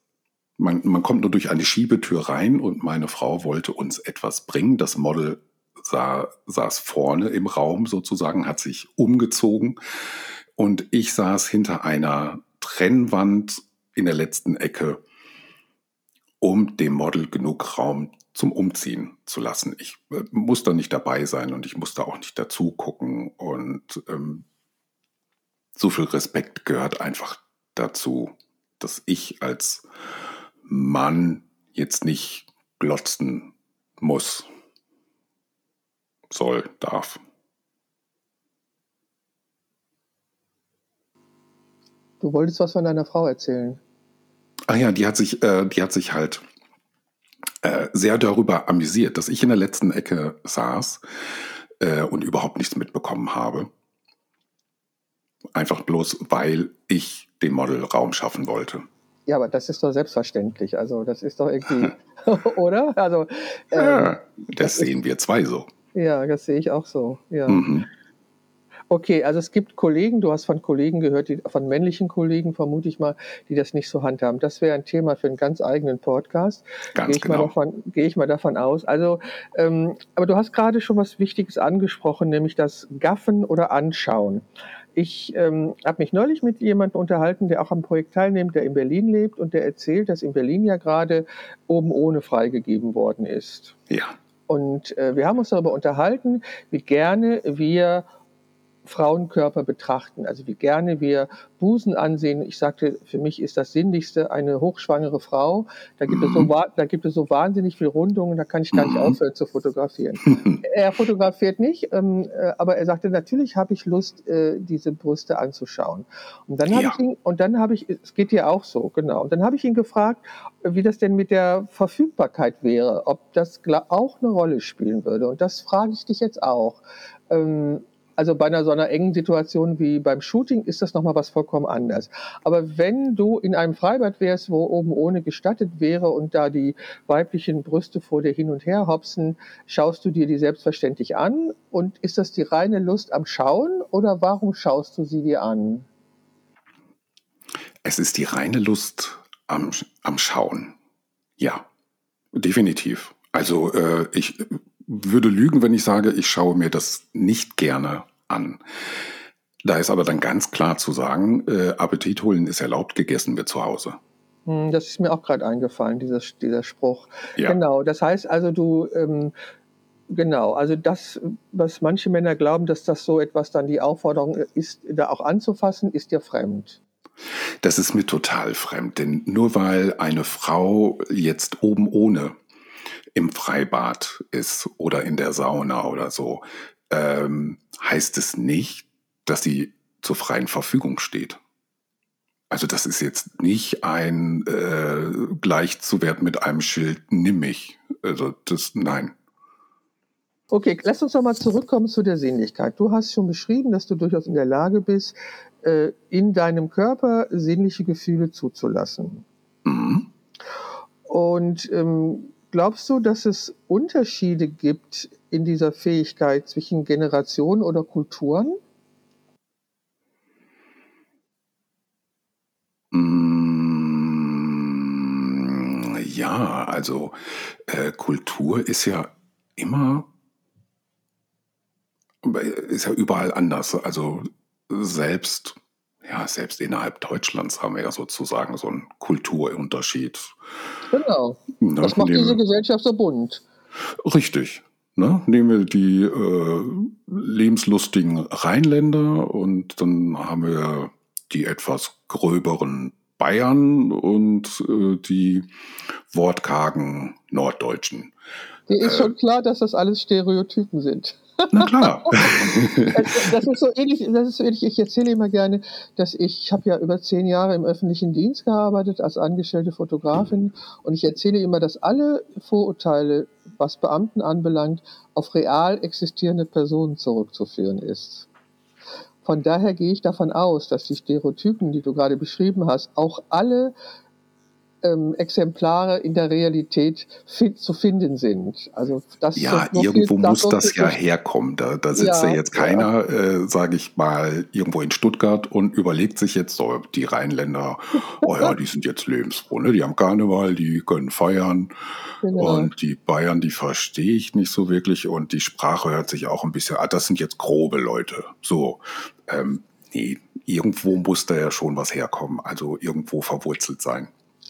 man, man kommt nur durch eine Schiebetür rein und meine Frau wollte uns etwas bringen. Das Model sah, saß vorne im Raum sozusagen, hat sich umgezogen und ich saß hinter einer Trennwand in der letzten Ecke, um dem Model genug Raum zum Umziehen zu lassen. Ich äh, muss da nicht dabei sein und ich muss da auch nicht dazu gucken. Und ähm, so viel Respekt gehört einfach dazu, dass ich als Mann jetzt nicht glotzen muss, soll, darf. Du wolltest was von deiner Frau erzählen. Ah ja, die hat sich, äh, die hat sich halt äh, sehr darüber amüsiert, dass ich in der letzten Ecke saß äh, und überhaupt nichts mitbekommen habe. Einfach bloß, weil ich dem Model Raum schaffen wollte. Ja, aber das ist doch selbstverständlich. Also das ist doch irgendwie, oder? Also ähm, ja, das, das sehen wir zwei so. Ja, das sehe ich auch so. Ja. Mhm. Okay, also es gibt Kollegen, du hast von Kollegen gehört, die, von männlichen Kollegen vermute ich mal, die das nicht so handhaben. Das wäre ein Thema für einen ganz eigenen Podcast. Ganz gehe ich, genau. mal davon, gehe ich mal davon aus. Also, ähm, aber du hast gerade schon was Wichtiges angesprochen, nämlich das Gaffen oder Anschauen. Ich ähm, habe mich neulich mit jemandem unterhalten, der auch am Projekt teilnimmt, der in Berlin lebt und der erzählt, dass in Berlin ja gerade oben ohne freigegeben worden ist. Ja. Und äh, wir haben uns darüber unterhalten, wie gerne wir Frauenkörper betrachten, also wie gerne wir Busen ansehen. Ich sagte, für mich ist das Sinnlichste eine hochschwangere Frau. Da gibt, es, so, mhm. da gibt es so wahnsinnig viel Rundungen, da kann ich gar nicht mhm. aufhören zu fotografieren. er fotografiert nicht, ähm, äh, aber er sagte, natürlich habe ich Lust, äh, diese Brüste anzuschauen. Und dann habe ja. ich ihn, und dann habe ich, es geht dir auch so, genau. Und dann habe ich ihn gefragt, wie das denn mit der Verfügbarkeit wäre, ob das auch eine Rolle spielen würde. Und das frage ich dich jetzt auch. Ähm, also bei einer so einer engen Situation wie beim Shooting ist das nochmal was vollkommen anders. Aber wenn du in einem Freibad wärst, wo oben ohne gestattet wäre und da die weiblichen Brüste vor dir hin und her hopsen, schaust du dir die selbstverständlich an? Und ist das die reine Lust am Schauen oder warum schaust du sie dir an? Es ist die reine Lust am, am Schauen. Ja, definitiv. Also äh, ich würde lügen, wenn ich sage, ich schaue mir das nicht gerne an. Da ist aber dann ganz klar zu sagen, äh, Appetit holen ist erlaubt, gegessen wird zu Hause. Hm, das ist mir auch gerade eingefallen, dieser, dieser Spruch. Ja. Genau, das heißt also, du, ähm, genau, also das, was manche Männer glauben, dass das so etwas dann die Aufforderung ist, da auch anzufassen, ist dir fremd. Das ist mir total fremd, denn nur weil eine Frau jetzt oben ohne im Freibad ist oder in der Sauna oder so, ähm, heißt es nicht, dass sie zur freien Verfügung steht. Also das ist jetzt nicht ein äh, gleichzuwert mit einem Schild, nimm mich. Also das, nein. Okay, lass uns noch mal zurückkommen zu der Sinnlichkeit. Du hast schon beschrieben, dass du durchaus in der Lage bist, äh, in deinem Körper sinnliche Gefühle zuzulassen. Mhm. Und ähm, Glaubst du, dass es Unterschiede gibt in dieser Fähigkeit zwischen Generationen oder Kulturen? Mm, ja, also äh, Kultur ist ja immer, ist ja überall anders. Also selbst ja, selbst innerhalb Deutschlands haben wir ja sozusagen so einen Kulturunterschied. Genau. Ne? Das macht diese Gesellschaft so bunt. Richtig. Ne? Nehmen wir die äh, lebenslustigen Rheinländer und dann haben wir die etwas gröberen Bayern und äh, die wortkargen Norddeutschen. Dir ist äh, schon klar, dass das alles Stereotypen sind. Na klar. das, ist so ähnlich, das ist so ähnlich. Ich erzähle immer gerne, dass ich, ich habe ja über zehn Jahre im öffentlichen Dienst gearbeitet als angestellte Fotografin und ich erzähle immer, dass alle Vorurteile, was Beamten anbelangt, auf real existierende Personen zurückzuführen ist. Von daher gehe ich davon aus, dass die Stereotypen, die du gerade beschrieben hast, auch alle ähm, Exemplare in der Realität fi zu finden sind. Also das ja, so irgendwo viel, muss das ja herkommen. Da, da sitzt ja, ja jetzt keiner, ja. äh, sage ich mal, irgendwo in Stuttgart und überlegt sich jetzt so, die Rheinländer, oh ja, die sind jetzt lebensfroh, ne? die haben Karneval, die können feiern. Genau. Und die Bayern, die verstehe ich nicht so wirklich und die Sprache hört sich auch ein bisschen, ah, das sind jetzt grobe Leute. So, ähm, nee, irgendwo muss da ja schon was herkommen, also irgendwo verwurzelt sein.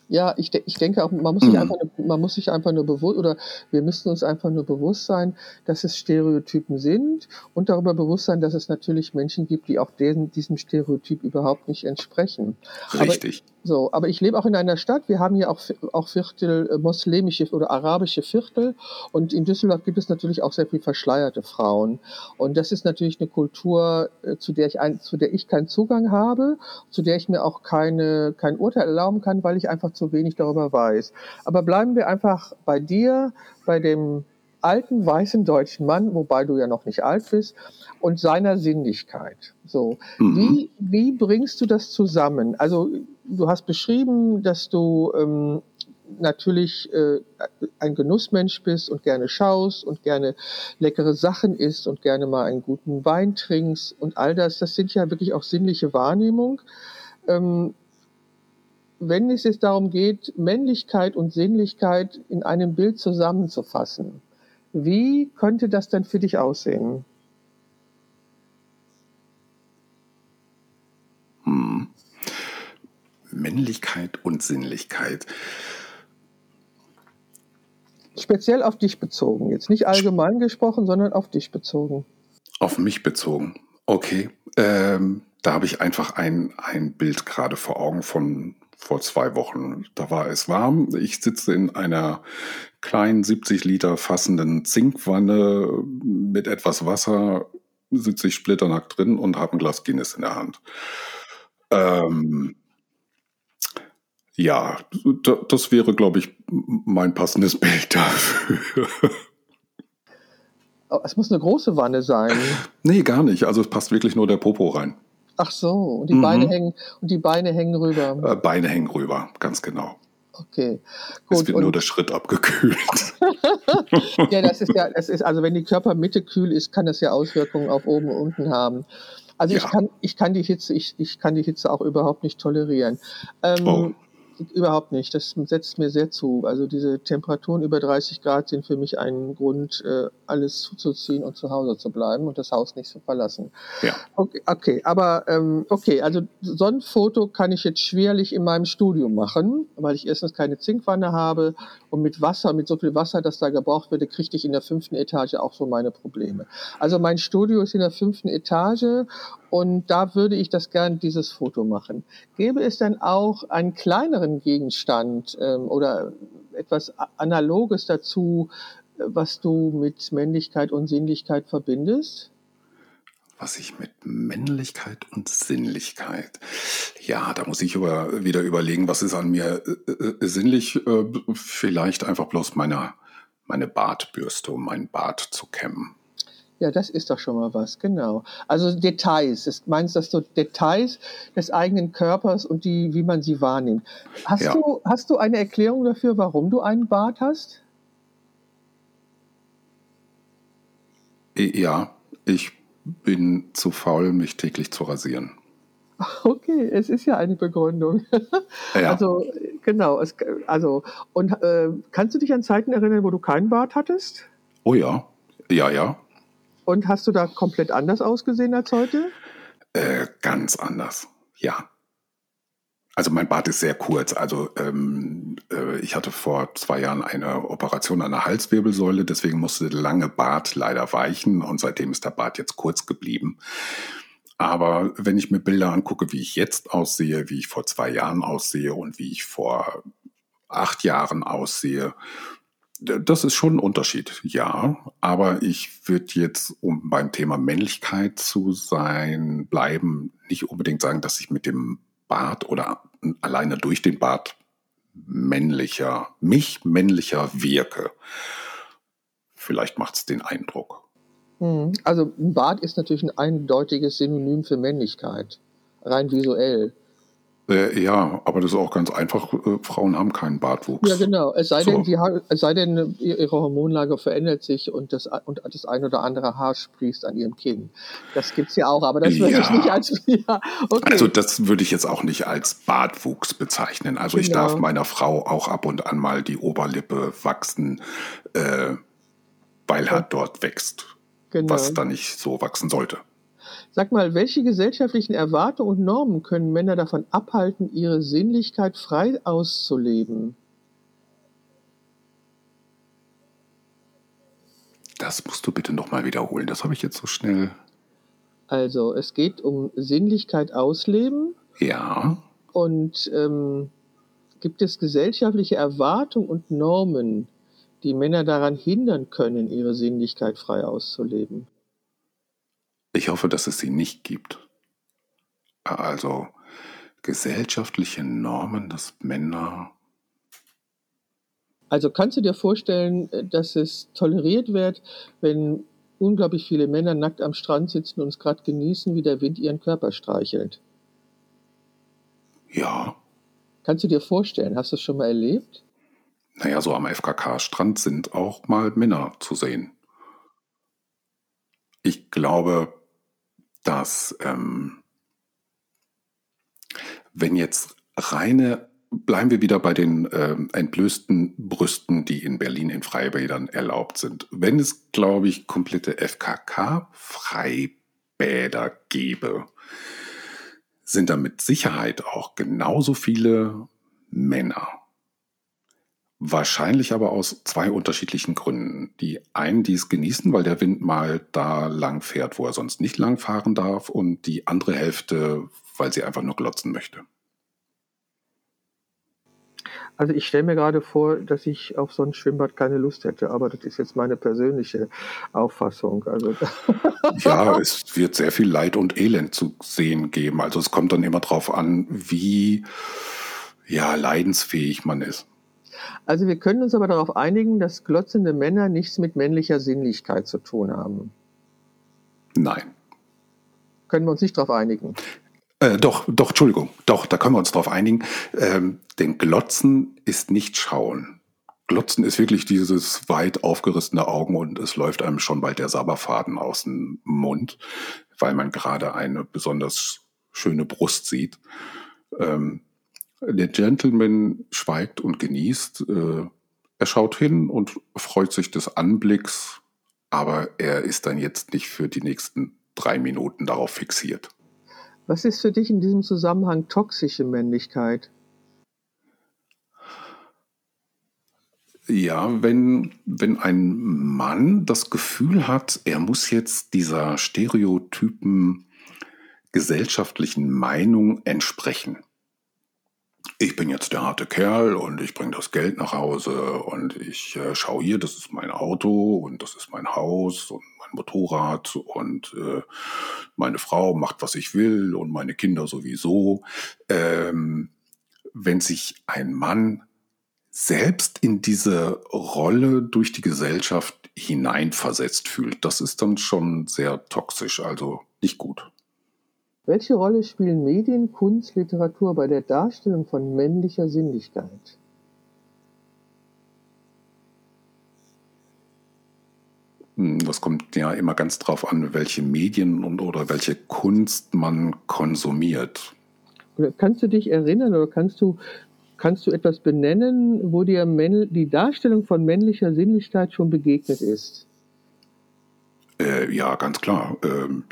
Ja, ich, de ich denke auch, man muss, sich mhm. einfach, man muss sich einfach nur bewusst, oder wir müssen uns einfach nur bewusst sein, dass es Stereotypen sind und darüber bewusst sein, dass es natürlich Menschen gibt, die auch diesen, diesem Stereotyp überhaupt nicht entsprechen. Richtig. So, aber ich lebe auch in einer Stadt, wir haben hier auch, auch Viertel, äh, moslemische oder arabische Viertel und in Düsseldorf gibt es natürlich auch sehr viel verschleierte Frauen. Und das ist natürlich eine Kultur, äh, zu der ich, ein, zu der ich keinen Zugang habe, zu der ich mir auch keine, kein Urteil erlauben kann, weil ich einfach zu wenig darüber weiß. Aber bleiben wir einfach bei dir, bei dem alten weißen deutschen Mann, wobei du ja noch nicht alt bist, und seiner Sinnlichkeit. So, mhm. wie, wie bringst du das zusammen? Also du hast beschrieben, dass du ähm, natürlich äh, ein Genussmensch bist und gerne schaust und gerne leckere Sachen isst und gerne mal einen guten Wein trinkst und all das. Das sind ja wirklich auch sinnliche Wahrnehmung. Ähm, wenn es jetzt darum geht, Männlichkeit und Sinnlichkeit in einem Bild zusammenzufassen, wie könnte das denn für dich aussehen? Männlichkeit und Sinnlichkeit. Speziell auf dich bezogen. Jetzt nicht allgemein gesprochen, sondern auf dich bezogen. Auf mich bezogen. Okay. Ähm, da habe ich einfach ein, ein Bild gerade vor Augen von vor zwei Wochen. Da war es warm. Ich sitze in einer kleinen 70 Liter fassenden Zinkwanne mit etwas Wasser, sitze ich splitternackt drin und habe ein Glas Guinness in der Hand. Ähm, ja, das wäre, glaube ich, mein passendes Bild dafür. Oh, es muss eine große Wanne sein. Nee, gar nicht. Also es passt wirklich nur der Popo rein. Ach so, und die, mhm. Beine, hängen, und die Beine hängen rüber. Äh, Beine hängen rüber, ganz genau. Okay. Gut. Es wird nur der Schritt abgekühlt. ja, das ist ja, das ist, also wenn die Körpermitte kühl ist, kann das ja Auswirkungen auf oben und unten haben. Also ja. ich kann, ich kann die Hitze, ich, ich kann die Hitze auch überhaupt nicht tolerieren. Ähm, oh. Überhaupt nicht. Das setzt mir sehr zu. Also diese Temperaturen über 30 Grad sind für mich ein Grund, äh, alles zuzuziehen und zu Hause zu bleiben und das Haus nicht zu verlassen. Ja. Okay, okay aber ähm, okay, also so ein Foto kann ich jetzt schwerlich in meinem Studio machen, weil ich erstens keine Zinkwanne habe und mit Wasser, mit so viel Wasser, das da gebraucht wird, kriege ich in der fünften Etage auch so meine Probleme. Also mein Studio ist in der fünften Etage und da würde ich das gern dieses Foto machen. Gäbe es dann auch einen kleineren Gegenstand ähm, oder etwas Analoges dazu, was du mit Männlichkeit und Sinnlichkeit verbindest? Was ich mit Männlichkeit und Sinnlichkeit. Ja, da muss ich über, wieder überlegen, was ist an mir äh, äh, sinnlich? Äh, vielleicht einfach bloß meine, meine Bartbürste, um meinen Bart zu kämmen. Ja, das ist doch schon mal was, genau. Also Details. Das meinst du, dass du Details des eigenen Körpers und die, wie man sie wahrnimmt. Hast, ja. du, hast du eine Erklärung dafür, warum du einen Bart hast? Ja, ich bin zu faul, mich täglich zu rasieren. Okay, es ist ja eine Begründung. Ja. Also genau, es, also und äh, kannst du dich an Zeiten erinnern, wo du keinen Bart hattest? Oh ja, ja, ja. Und hast du da komplett anders ausgesehen als heute? Äh, ganz anders. Ja. Also mein Bart ist sehr kurz. Also ähm, äh, ich hatte vor zwei Jahren eine Operation an der Halswirbelsäule, deswegen musste der lange Bart leider weichen und seitdem ist der Bart jetzt kurz geblieben. Aber wenn ich mir Bilder angucke, wie ich jetzt aussehe, wie ich vor zwei Jahren aussehe und wie ich vor acht Jahren aussehe, das ist schon ein Unterschied, ja. Aber ich würde jetzt, um beim Thema Männlichkeit zu sein, bleiben, nicht unbedingt sagen, dass ich mit dem Bart oder alleine durch den Bart männlicher, mich männlicher wirke. Vielleicht macht es den Eindruck. Hm. Also ein Bart ist natürlich ein eindeutiges Synonym für Männlichkeit, rein visuell. Äh, ja, aber das ist auch ganz einfach. Äh, Frauen haben keinen Bartwuchs. Ja, genau. Es sei, so. denn, die es sei denn, ihre Hormonlage verändert sich und das, und das ein oder andere Haar sprießt an ihrem Kinn. Das gibt es ja auch, aber das würde ja. ich nicht als. Ja, okay. Also, das würde ich jetzt auch nicht als Bartwuchs bezeichnen. Also, genau. ich darf meiner Frau auch ab und an mal die Oberlippe wachsen, äh, weil halt dort wächst, genau. was da nicht so wachsen sollte. Sag mal, welche gesellschaftlichen Erwartungen und Normen können Männer davon abhalten, ihre Sinnlichkeit frei auszuleben? Das musst du bitte nochmal wiederholen. Das habe ich jetzt so schnell. Also, es geht um Sinnlichkeit ausleben. Ja. Und ähm, gibt es gesellschaftliche Erwartungen und Normen, die Männer daran hindern können, ihre Sinnlichkeit frei auszuleben? Ich hoffe, dass es sie nicht gibt. Also gesellschaftliche Normen, dass Männer. Also kannst du dir vorstellen, dass es toleriert wird, wenn unglaublich viele Männer nackt am Strand sitzen und es gerade genießen, wie der Wind ihren Körper streichelt? Ja. Kannst du dir vorstellen, hast du es schon mal erlebt? Naja, so am FKK-Strand sind auch mal Männer zu sehen. Ich glaube, dass ähm, wenn jetzt reine, bleiben wir wieder bei den äh, entblößten Brüsten, die in Berlin in Freibädern erlaubt sind. Wenn es, glaube ich, komplette FKK-Freibäder gäbe, sind da mit Sicherheit auch genauso viele Männer Wahrscheinlich aber aus zwei unterschiedlichen Gründen. Die einen, die es genießen, weil der Wind mal da lang fährt, wo er sonst nicht lang fahren darf, und die andere Hälfte, weil sie einfach nur glotzen möchte. Also ich stelle mir gerade vor, dass ich auf so ein Schwimmbad keine Lust hätte, aber das ist jetzt meine persönliche Auffassung. Also ja, es wird sehr viel Leid und Elend zu sehen geben. Also es kommt dann immer darauf an, wie ja, leidensfähig man ist. Also wir können uns aber darauf einigen, dass glotzende Männer nichts mit männlicher Sinnlichkeit zu tun haben. Nein. Können wir uns nicht darauf einigen? Äh, doch, doch, Entschuldigung, doch, da können wir uns darauf einigen. Ähm, denn Glotzen ist nicht Schauen. Glotzen ist wirklich dieses weit aufgerissene Augen und es läuft einem schon bald der Sabberfaden aus dem Mund, weil man gerade eine besonders schöne Brust sieht. Ähm, der Gentleman schweigt und genießt. Äh, er schaut hin und freut sich des Anblicks, aber er ist dann jetzt nicht für die nächsten drei Minuten darauf fixiert. Was ist für dich in diesem Zusammenhang toxische Männlichkeit? Ja, wenn, wenn ein Mann das Gefühl hat, er muss jetzt dieser stereotypen gesellschaftlichen Meinung entsprechen ich bin jetzt der harte Kerl und ich bringe das Geld nach Hause und ich äh, schaue hier, das ist mein Auto und das ist mein Haus und mein Motorrad und äh, meine Frau macht, was ich will und meine Kinder sowieso. Ähm, wenn sich ein Mann selbst in diese Rolle durch die Gesellschaft hineinversetzt fühlt, das ist dann schon sehr toxisch, also nicht gut. Welche Rolle spielen Medien, Kunst, Literatur bei der Darstellung von männlicher Sinnlichkeit? Hm, das kommt ja immer ganz drauf an, welche Medien und oder welche Kunst man konsumiert. Kannst du dich erinnern oder kannst du, kannst du etwas benennen, wo dir die Darstellung von männlicher Sinnlichkeit schon begegnet ist? Äh, ja, ganz klar. Ähm,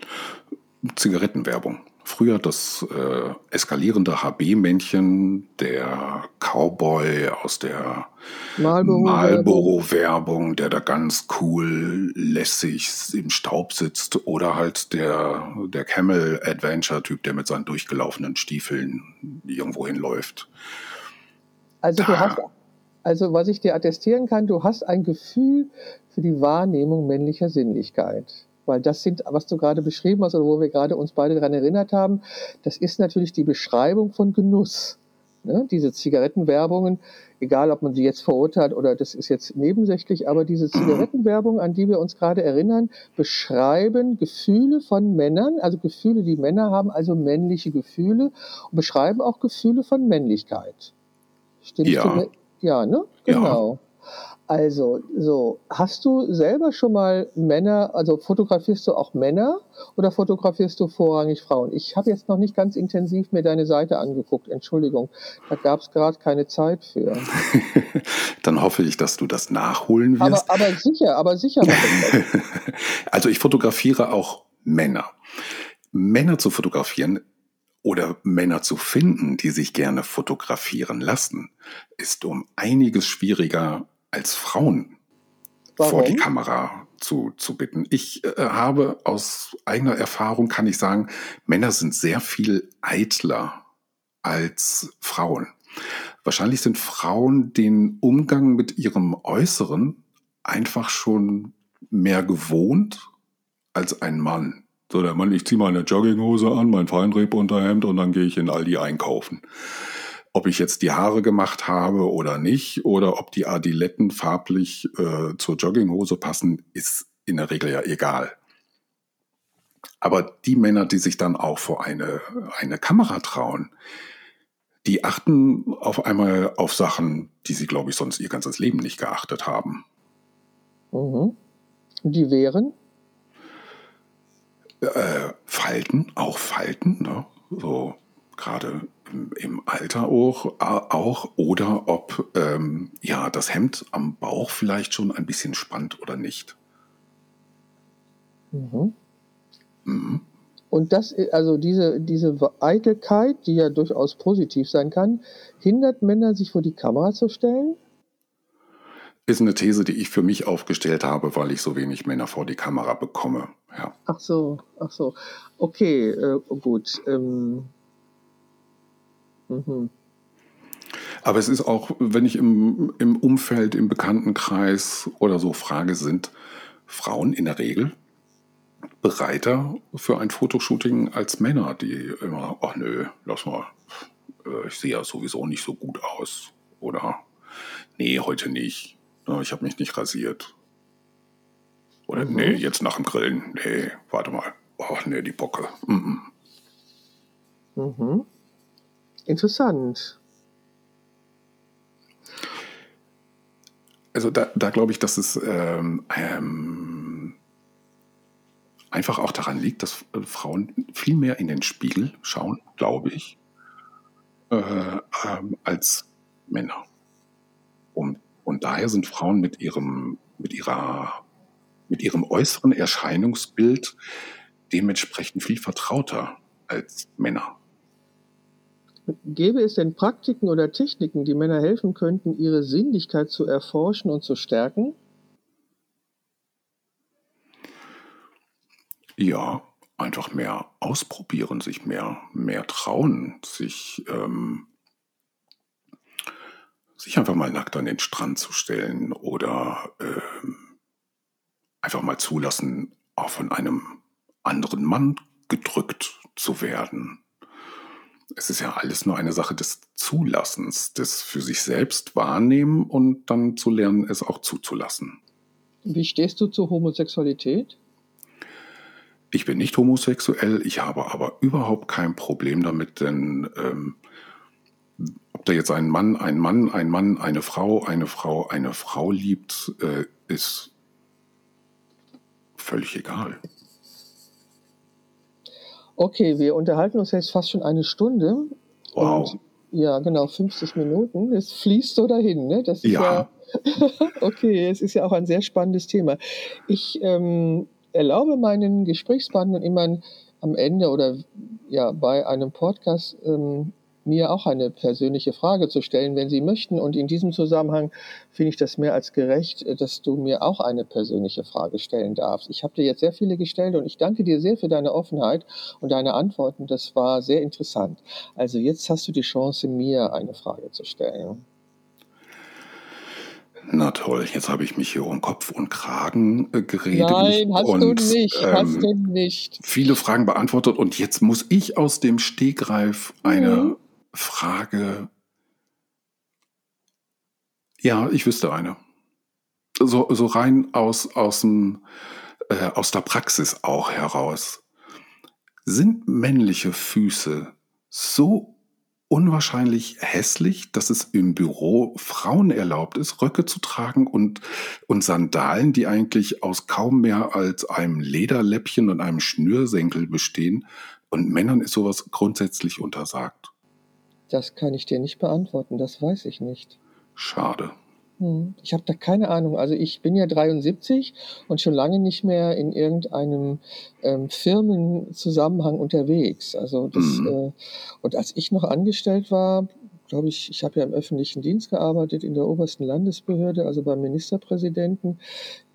Zigarettenwerbung. früher das äh, eskalierende HB-Männchen, der Cowboy aus der Marlboro-Werbung, der da ganz cool lässig im Staub sitzt, oder halt der, der Camel-Adventure-Typ, der mit seinen durchgelaufenen Stiefeln irgendwo hinläuft. Also du hast, also was ich dir attestieren kann, du hast ein Gefühl für die Wahrnehmung männlicher Sinnlichkeit. Weil das sind, was du gerade beschrieben hast oder wo wir gerade uns beide daran erinnert haben, das ist natürlich die Beschreibung von Genuss. Ne? Diese Zigarettenwerbungen, egal ob man sie jetzt verurteilt oder das ist jetzt nebensächlich, aber diese Zigarettenwerbung, an die wir uns gerade erinnern, beschreiben Gefühle von Männern, also Gefühle, die Männer haben, also männliche Gefühle und beschreiben auch Gefühle von Männlichkeit. Stimmt ja. Ja, ne? Genau. Ja. Also, so, hast du selber schon mal Männer, also fotografierst du auch Männer oder fotografierst du vorrangig Frauen? Ich habe jetzt noch nicht ganz intensiv mir deine Seite angeguckt, Entschuldigung, da gab es gerade keine Zeit für. Dann hoffe ich, dass du das nachholen wirst. Aber, aber sicher, aber sicher. also ich fotografiere auch Männer. Männer zu fotografieren oder Männer zu finden, die sich gerne fotografieren lassen, ist um einiges schwieriger als Frauen Warum? vor die Kamera zu, zu bitten. Ich äh, habe aus eigener Erfahrung, kann ich sagen, Männer sind sehr viel eitler als Frauen. Wahrscheinlich sind Frauen den Umgang mit ihrem Äußeren einfach schon mehr gewohnt als ein Mann. So, der Mann, ich ziehe meine Jogginghose an, mein Feinripp-Unterhemd und dann gehe ich in Aldi einkaufen. Ob ich jetzt die Haare gemacht habe oder nicht, oder ob die Adiletten farblich äh, zur Jogginghose passen, ist in der Regel ja egal. Aber die Männer, die sich dann auch vor eine, eine Kamera trauen, die achten auf einmal auf Sachen, die sie, glaube ich, sonst ihr ganzes Leben nicht geachtet haben. Mhm. Die wären? Äh, Falten, auch Falten, ne? so gerade im, Alter auch, auch oder ob ähm, ja das Hemd am Bauch vielleicht schon ein bisschen spannt oder nicht. Mhm. Mhm. Und das, also diese, diese Eitelkeit, die ja durchaus positiv sein kann, hindert Männer, sich vor die Kamera zu stellen? Ist eine These, die ich für mich aufgestellt habe, weil ich so wenig Männer vor die Kamera bekomme. Ja. Ach so, ach so. Okay, äh, gut. Ähm. Mhm. Aber es ist auch, wenn ich im, im Umfeld, im Bekanntenkreis oder so frage, sind Frauen in der Regel bereiter für ein Fotoshooting als Männer, die immer, ach nö, lass mal, äh, ich sehe ja sowieso nicht so gut aus. Oder, nee, heute nicht. Ich habe mich nicht rasiert. Oder mhm. nee, jetzt nach dem Grillen. Nee, warte mal. Ach nee, die Bocke. Mhm. Mhm. Interessant. Also da, da glaube ich, dass es ähm, ähm, einfach auch daran liegt, dass äh, Frauen viel mehr in den Spiegel schauen, glaube ich, äh, ähm, als Männer. Und, und daher sind Frauen mit ihrem, mit ihrer mit ihrem äußeren Erscheinungsbild dementsprechend viel vertrauter als Männer. Gäbe es denn Praktiken oder Techniken, die Männer helfen könnten, ihre Sinnlichkeit zu erforschen und zu stärken? Ja, einfach mehr ausprobieren, sich mehr, mehr trauen, sich, ähm, sich einfach mal nackt an den Strand zu stellen oder ähm, einfach mal zulassen, auch von einem anderen Mann gedrückt zu werden. Es ist ja alles nur eine Sache des Zulassens, des für sich selbst wahrnehmen und dann zu lernen, es auch zuzulassen. Wie stehst du zur Homosexualität? Ich bin nicht homosexuell, ich habe aber überhaupt kein Problem damit, denn ähm, ob da jetzt ein Mann, ein Mann, ein Mann, eine Frau, eine Frau, eine Frau liebt, äh, ist völlig egal. Okay, wir unterhalten uns jetzt fast schon eine Stunde. Wow. Und, ja, genau, 50 Minuten. Es fließt so dahin, ne? Das ist ja. ja okay, es ist ja auch ein sehr spannendes Thema. Ich ähm, erlaube meinen Gesprächspartnern immer am Ende oder ja bei einem Podcast ähm, mir auch eine persönliche Frage zu stellen, wenn Sie möchten. Und in diesem Zusammenhang finde ich das mehr als gerecht, äh, dass du mir auch eine persönliche Frage stellen darfst. Ich habe dir jetzt sehr viele gestellt und ich danke dir sehr für deine Offenheit und deine Antworten. Das war sehr interessant. Also jetzt hast du die Chance, mir eine Frage zu stellen. Na toll, jetzt habe ich mich hier um Kopf und Kragen äh, geredet. Nein, hast und, du nicht, ähm, hast du nicht. Viele Fragen beantwortet und jetzt muss ich aus dem Stegreif eine mhm. Frage. Ja, ich wüsste eine. So, so rein aus, aus, dem, äh, aus der Praxis auch heraus. Sind männliche Füße so unwahrscheinlich hässlich, dass es im Büro Frauen erlaubt ist, Röcke zu tragen und, und Sandalen, die eigentlich aus kaum mehr als einem Lederläppchen und einem Schnürsenkel bestehen. Und Männern ist sowas grundsätzlich untersagt. Das kann ich dir nicht beantworten, das weiß ich nicht. Schade. Hm, ich habe da keine Ahnung. Also ich bin ja 73 und schon lange nicht mehr in irgendeinem ähm, Firmenzusammenhang unterwegs. Also das, mhm. äh, und als ich noch angestellt war, glaube ich, ich habe ja im öffentlichen Dienst gearbeitet in der obersten Landesbehörde, also beim Ministerpräsidenten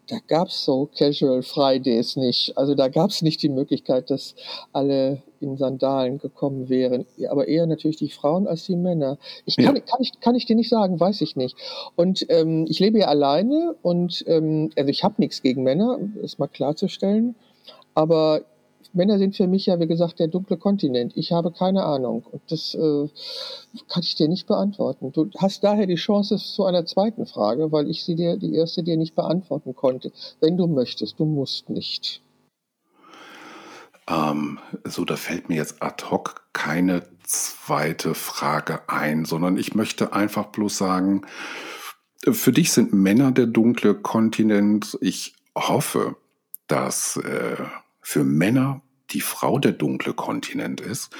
da gab es so Casual Fridays nicht. Also da gab es nicht die Möglichkeit, dass alle in Sandalen gekommen wären. Aber eher natürlich die Frauen als die Männer. Ich kann, ja. kann, ich, kann ich dir nicht sagen, weiß ich nicht. Und ähm, ich lebe ja alleine und ähm, also ich habe nichts gegen Männer, ist mal klarzustellen. Aber Männer sind für mich ja, wie gesagt, der dunkle Kontinent. Ich habe keine Ahnung. Und das äh, kann ich dir nicht beantworten. Du hast daher die Chance zu einer zweiten Frage, weil ich sie dir, die erste dir nicht beantworten konnte. Wenn du möchtest, du musst nicht. Ähm, so, da fällt mir jetzt ad hoc keine zweite Frage ein, sondern ich möchte einfach bloß sagen, für dich sind Männer der dunkle Kontinent. Ich hoffe, dass äh, für Männer die Frau der dunkle Kontinent ist.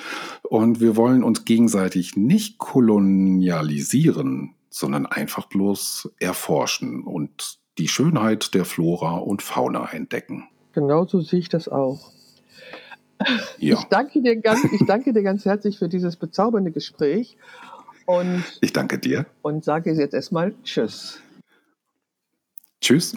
Und wir wollen uns gegenseitig nicht kolonialisieren, sondern einfach bloß erforschen und die Schönheit der Flora und Fauna entdecken. Genauso sehe ich das auch. Ja. Ich, danke dir ganz, ich danke dir ganz herzlich für dieses bezaubernde Gespräch. Und ich danke dir. Und sage jetzt erstmal Tschüss. Tschüss.